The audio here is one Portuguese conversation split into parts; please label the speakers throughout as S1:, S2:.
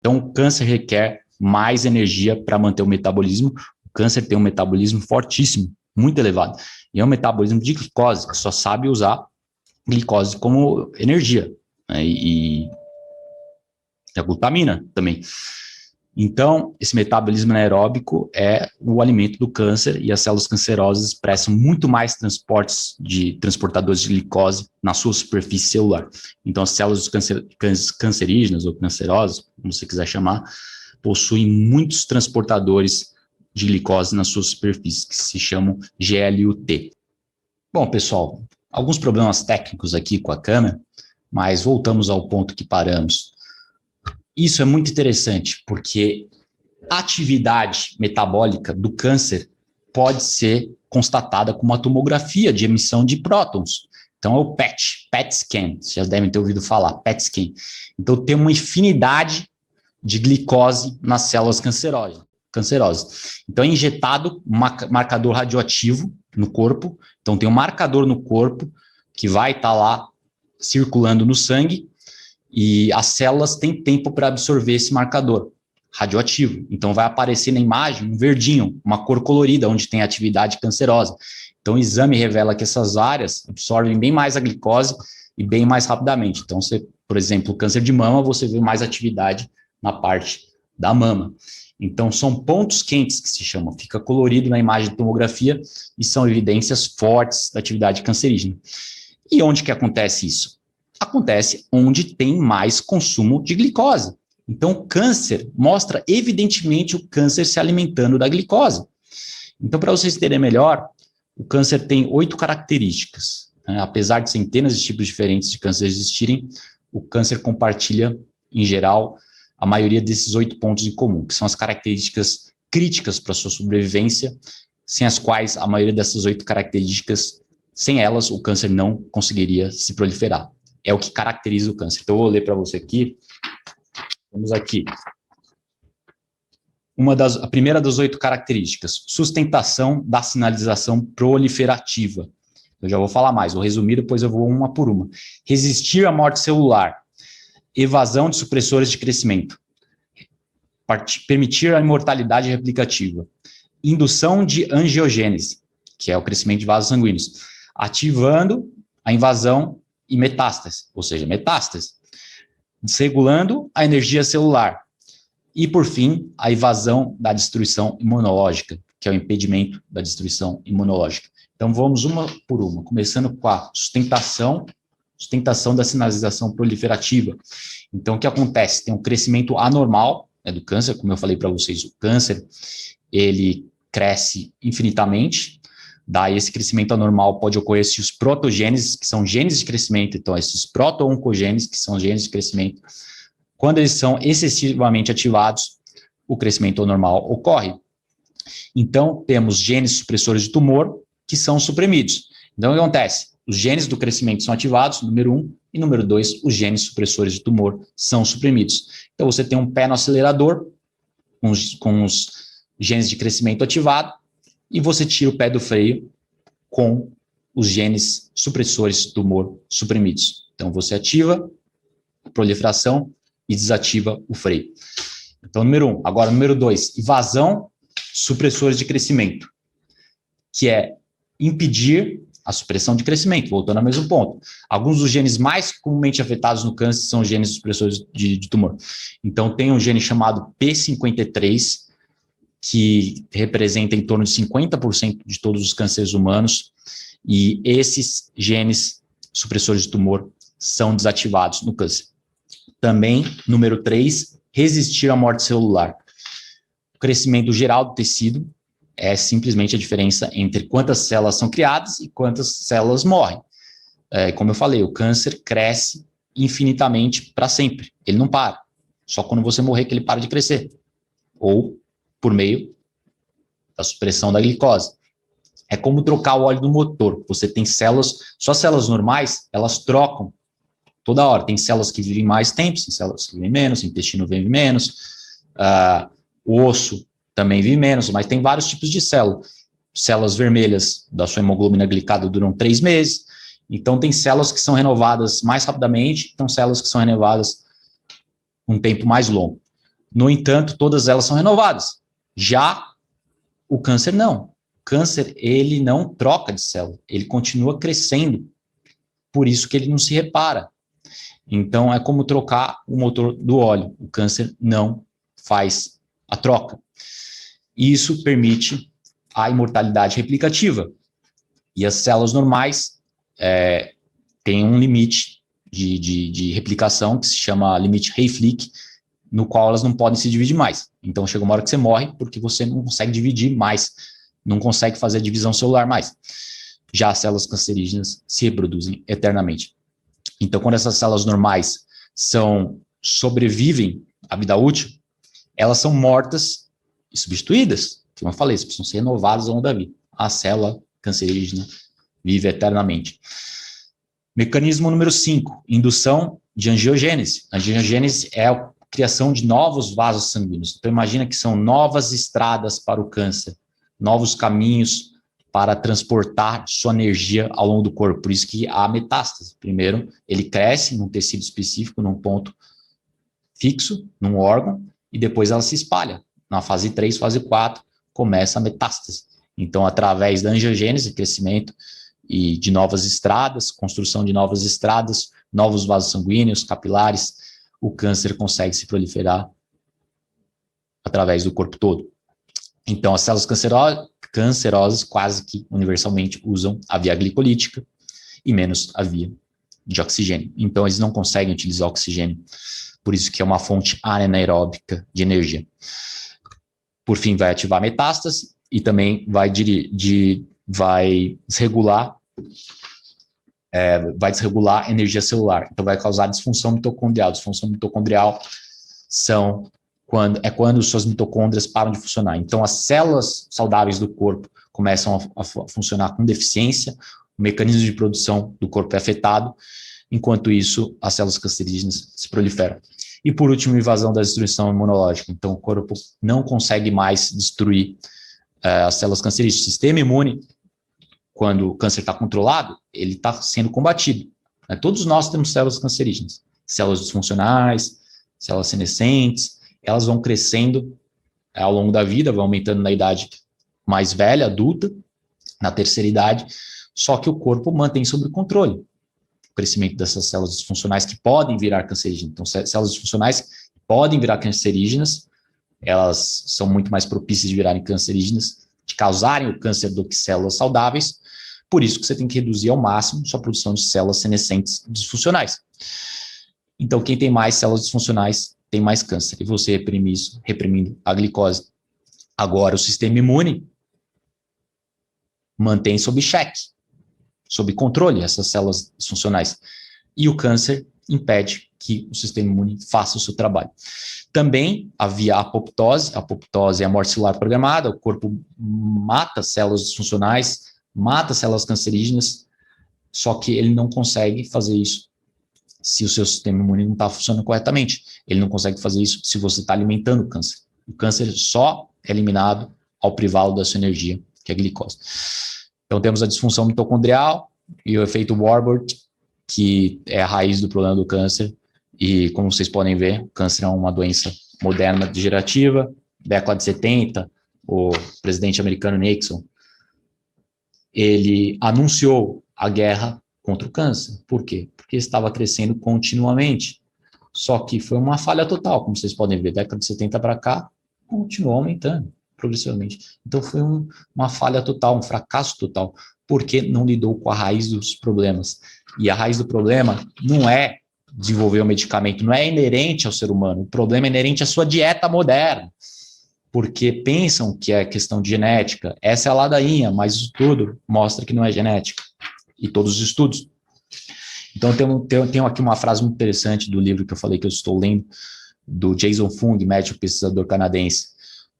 S1: Então, o câncer requer mais energia para manter o metabolismo. O câncer tem um metabolismo fortíssimo, muito elevado. E é um metabolismo de glicose, que só sabe usar glicose como energia. Né? E, e a glutamina também. Então, esse metabolismo anaeróbico é o alimento do câncer e as células cancerosas expressam muito mais transportes de transportadores de glicose na sua superfície celular. Então, as células cancer, cancerígenas ou cancerosas, como você quiser chamar, possuem muitos transportadores de glicose na sua superfície, que se chamam GLUT. Bom, pessoal, alguns problemas técnicos aqui com a câmera, mas voltamos ao ponto que paramos. Isso é muito interessante, porque a atividade metabólica do câncer pode ser constatada com uma tomografia de emissão de prótons. Então, é o PET, PET scan, vocês já devem ter ouvido falar, PET scan. Então, tem uma infinidade de glicose nas células cancerosas. cancerosas. Então, é injetado um marcador radioativo no corpo. Então, tem um marcador no corpo que vai estar tá lá circulando no sangue e as células têm tempo para absorver esse marcador radioativo. Então, vai aparecer na imagem um verdinho, uma cor colorida, onde tem atividade cancerosa. Então, o exame revela que essas áreas absorvem bem mais a glicose e bem mais rapidamente. Então, você, por exemplo, câncer de mama, você vê mais atividade na parte da mama. Então, são pontos quentes que se chamam, fica colorido na imagem de tomografia e são evidências fortes da atividade cancerígena. E onde que acontece isso? Acontece onde tem mais consumo de glicose. Então, o câncer mostra evidentemente o câncer se alimentando da glicose. Então, para vocês terem melhor, o câncer tem oito características. Né? Apesar de centenas de tipos diferentes de câncer existirem, o câncer compartilha, em geral, a maioria desses oito pontos em comum, que são as características críticas para sua sobrevivência, sem as quais a maioria dessas oito características, sem elas, o câncer não conseguiria se proliferar é o que caracteriza o câncer. Então, eu vou ler para você aqui. Vamos aqui. Uma das, a primeira das oito características, sustentação da sinalização proliferativa. Eu já vou falar mais, vou resumir, depois eu vou uma por uma. Resistir à morte celular, evasão de supressores de crescimento, permitir a imortalidade replicativa, indução de angiogênese, que é o crescimento de vasos sanguíneos, ativando a invasão e metástase, ou seja, metástase, desregulando a energia celular. E, por fim, a evasão da destruição imunológica, que é o impedimento da destruição imunológica. Então, vamos uma por uma, começando com a sustentação, sustentação da sinalização proliferativa. Então, o que acontece? Tem um crescimento anormal né, do câncer, como eu falei para vocês, o câncer, ele cresce infinitamente, Daí esse crescimento anormal pode ocorrer se os protogenes, que são genes de crescimento, então esses proto-oncogenes, que são genes de crescimento, quando eles são excessivamente ativados, o crescimento anormal ocorre. Então, temos genes supressores de tumor que são suprimidos. Então, o que acontece? Os genes do crescimento são ativados, número um, e número dois, os genes supressores de tumor são suprimidos. Então, você tem um pé no acelerador, com os, com os genes de crescimento ativado, e você tira o pé do freio com os genes supressores do tumor suprimidos. Então, você ativa a proliferação e desativa o freio. Então, número um. Agora, número dois, invasão supressores de crescimento, que é impedir a supressão de crescimento, voltando ao mesmo ponto. Alguns dos genes mais comumente afetados no câncer são genes supressores de, de tumor. Então, tem um gene chamado P53, que representa em torno de 50% de todos os cânceres humanos, e esses genes supressores de tumor são desativados no câncer. Também, número 3, resistir à morte celular. O crescimento geral do tecido é simplesmente a diferença entre quantas células são criadas e quantas células morrem. É, como eu falei, o câncer cresce infinitamente para sempre. Ele não para. Só quando você morrer que ele para de crescer. Ou por meio da supressão da glicose. É como trocar o óleo do motor. Você tem células, só células normais, elas trocam toda hora. Tem células que vivem mais tempo, tem células que vivem menos, o intestino vive menos, uh, o osso também vive menos, mas tem vários tipos de célula. Células vermelhas da sua hemoglobina glicada duram três meses, então tem células que são renovadas mais rapidamente, então células que são renovadas um tempo mais longo. No entanto, todas elas são renovadas. Já o câncer não. O câncer, ele não troca de célula, ele continua crescendo. Por isso que ele não se repara. Então, é como trocar o motor do óleo. O câncer não faz a troca. Isso permite a imortalidade replicativa. E as células normais é, têm um limite de, de, de, replicação que se chama limite Hayflick, no qual elas não podem se dividir mais. Então chega uma hora que você morre porque você não consegue dividir mais, não consegue fazer a divisão celular mais. Já as células cancerígenas se reproduzem eternamente. Então, quando essas células normais são sobrevivem à vida útil, elas são mortas e substituídas. Como eu falei, precisam ser renovadas ao longo da vida. A célula cancerígena vive eternamente. Mecanismo número 5, indução de angiogênese. A angiogênese é criação de novos vasos sanguíneos. Então, imagina que são novas estradas para o câncer, novos caminhos para transportar sua energia ao longo do corpo. Por isso que há metástase. Primeiro, ele cresce num tecido específico, num ponto fixo, num órgão, e depois ela se espalha. Na fase 3, fase 4, começa a metástase. Então, através da angiogênese, crescimento e de novas estradas, construção de novas estradas, novos vasos sanguíneos, capilares, o câncer consegue se proliferar através do corpo todo. Então, as células cancerosas, cancerosas quase que universalmente usam a via glicolítica e menos a via de oxigênio. Então, eles não conseguem utilizar oxigênio, por isso que é uma fonte anaeróbica de energia. Por fim, vai ativar metástase e também vai, de, de vai desregular é, vai desregular a energia celular, então vai causar disfunção mitocondrial. Disfunção mitocondrial são quando, é quando suas mitocôndrias param de funcionar. Então, as células saudáveis do corpo começam a, a funcionar com deficiência, o mecanismo de produção do corpo é afetado, enquanto isso, as células cancerígenas se proliferam. E por último, invasão da destruição imunológica. Então, o corpo não consegue mais destruir uh, as células cancerígenas. O sistema imune, quando o câncer está controlado, ele está sendo combatido. Né? Todos nós temos células cancerígenas, células disfuncionais, células senescentes, elas vão crescendo é, ao longo da vida, vão aumentando na idade mais velha, adulta, na terceira idade, só que o corpo mantém sob controle o crescimento dessas células disfuncionais que podem virar cancerígenas. Então, células disfuncionais podem virar cancerígenas, elas são muito mais propícias de virarem cancerígenas, de causarem o câncer do que células saudáveis, por isso que você tem que reduzir ao máximo sua produção de células senescentes disfuncionais. Então, quem tem mais células disfuncionais tem mais câncer. E você reprime isso, reprimindo a glicose. Agora, o sistema imune mantém sob cheque, sob controle essas células disfuncionais. E o câncer impede que o sistema imune faça o seu trabalho. Também havia a apoptose, a apoptose é a morte celular programada, o corpo mata células disfuncionais, mata células cancerígenas, só que ele não consegue fazer isso se o seu sistema imune não está funcionando corretamente. Ele não consegue fazer isso se você está alimentando o câncer. O câncer só é eliminado ao privá-lo da sua energia, que é a glicose. Então temos a disfunção mitocondrial e o efeito Warburg, que é a raiz do problema do câncer. E como vocês podem ver, câncer é uma doença moderna degenerativa. Década de 70, o presidente americano Nixon, ele anunciou a guerra contra o câncer. Por quê? Porque estava crescendo continuamente. Só que foi uma falha total, como vocês podem ver, década de 70 para cá, continuou aumentando progressivamente. Então foi um, uma falha total, um fracasso total, porque não lidou com a raiz dos problemas. E a raiz do problema não é desenvolver um medicamento, não é inerente ao ser humano, o problema é inerente à sua dieta moderna. Porque pensam que é questão de genética. Essa é a ladainha, mas o estudo mostra que não é genética e todos os estudos. Então, tem tenho, tenho aqui uma frase muito interessante do livro que eu falei que eu estou lendo, do Jason Fung, médico pesquisador canadense,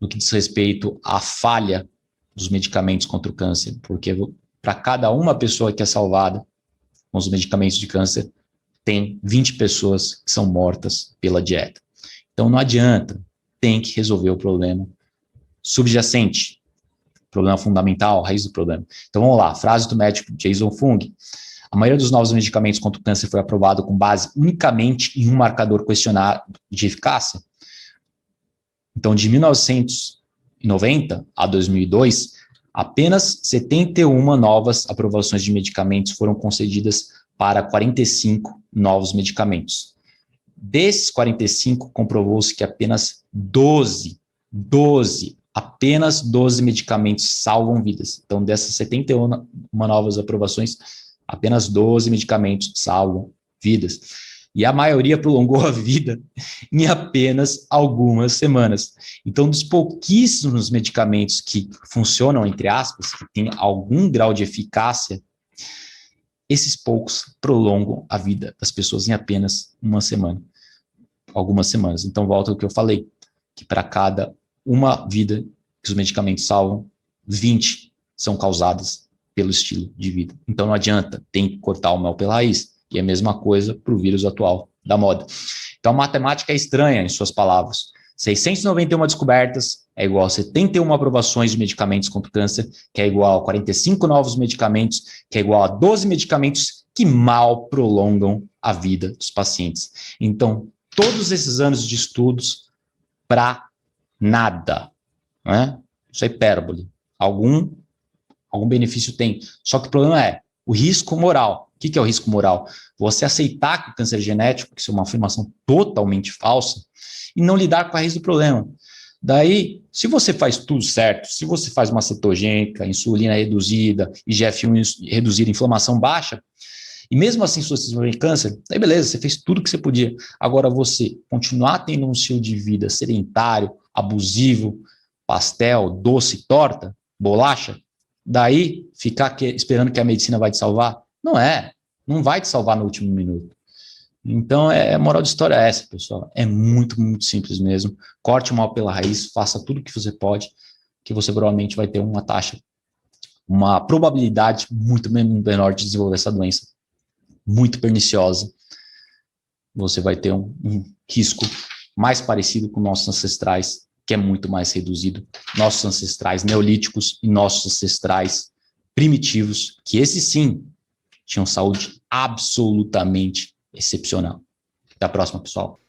S1: no que diz respeito à falha dos medicamentos contra o câncer, porque para cada uma pessoa que é salvada com os medicamentos de câncer, tem 20 pessoas que são mortas pela dieta. Então não adianta, tem que resolver o problema subjacente, problema fundamental, raiz do problema. Então vamos lá, frase do médico Jason Fung. A maioria dos novos medicamentos contra o câncer foi aprovado com base unicamente em um marcador questionário de eficácia. Então, de 1990 a 2002, apenas 71 novas aprovações de medicamentos foram concedidas para 45 novos medicamentos. Desses 45, comprovou-se que apenas 12, 12, apenas 12 medicamentos salvam vidas. Então, dessas 71 novas aprovações, apenas 12 medicamentos salvam vidas. E a maioria prolongou a vida em apenas algumas semanas. Então, dos pouquíssimos medicamentos que funcionam, entre aspas, que têm algum grau de eficácia, esses poucos prolongam a vida das pessoas em apenas uma semana, algumas semanas. Então, volta ao que eu falei, que para cada uma vida que os medicamentos salvam, 20 são causadas pelo estilo de vida. Então, não adianta, tem que cortar o mel pela raiz. E é a mesma coisa para o vírus atual da moda. Então, a matemática é estranha em suas palavras. 691 descobertas é igual a 71 aprovações de medicamentos contra o câncer, que é igual a 45 novos medicamentos, que é igual a 12 medicamentos que mal prolongam a vida dos pacientes. Então, todos esses anos de estudos para nada. Né? Isso é hipérbole. Algum, algum benefício tem. Só que o problema é o risco moral. O que é o risco moral? Você aceitar que o câncer é genético, que isso é uma afirmação totalmente falsa, e não lidar com a raiz do problema. Daí, se você faz tudo certo, se você faz uma cetogênica, insulina reduzida, IGF-1 reduzida, inflamação baixa, e mesmo assim se você desenvolver câncer, aí beleza, você fez tudo que você podia. Agora você continuar tendo um estilo de vida sedentário, abusivo, pastel, doce, torta, bolacha, daí ficar que, esperando que a medicina vai te salvar, não é, não vai te salvar no último minuto. Então, é, a moral de história é essa, pessoal. É muito, muito simples mesmo. Corte o mal pela raiz, faça tudo o que você pode, que você provavelmente vai ter uma taxa, uma probabilidade muito menor de desenvolver essa doença, muito perniciosa. Você vai ter um, um risco mais parecido com nossos ancestrais, que é muito mais reduzido. Nossos ancestrais neolíticos e nossos ancestrais primitivos, que esses sim tinham saúde absolutamente excepcional. Até a próxima, pessoal.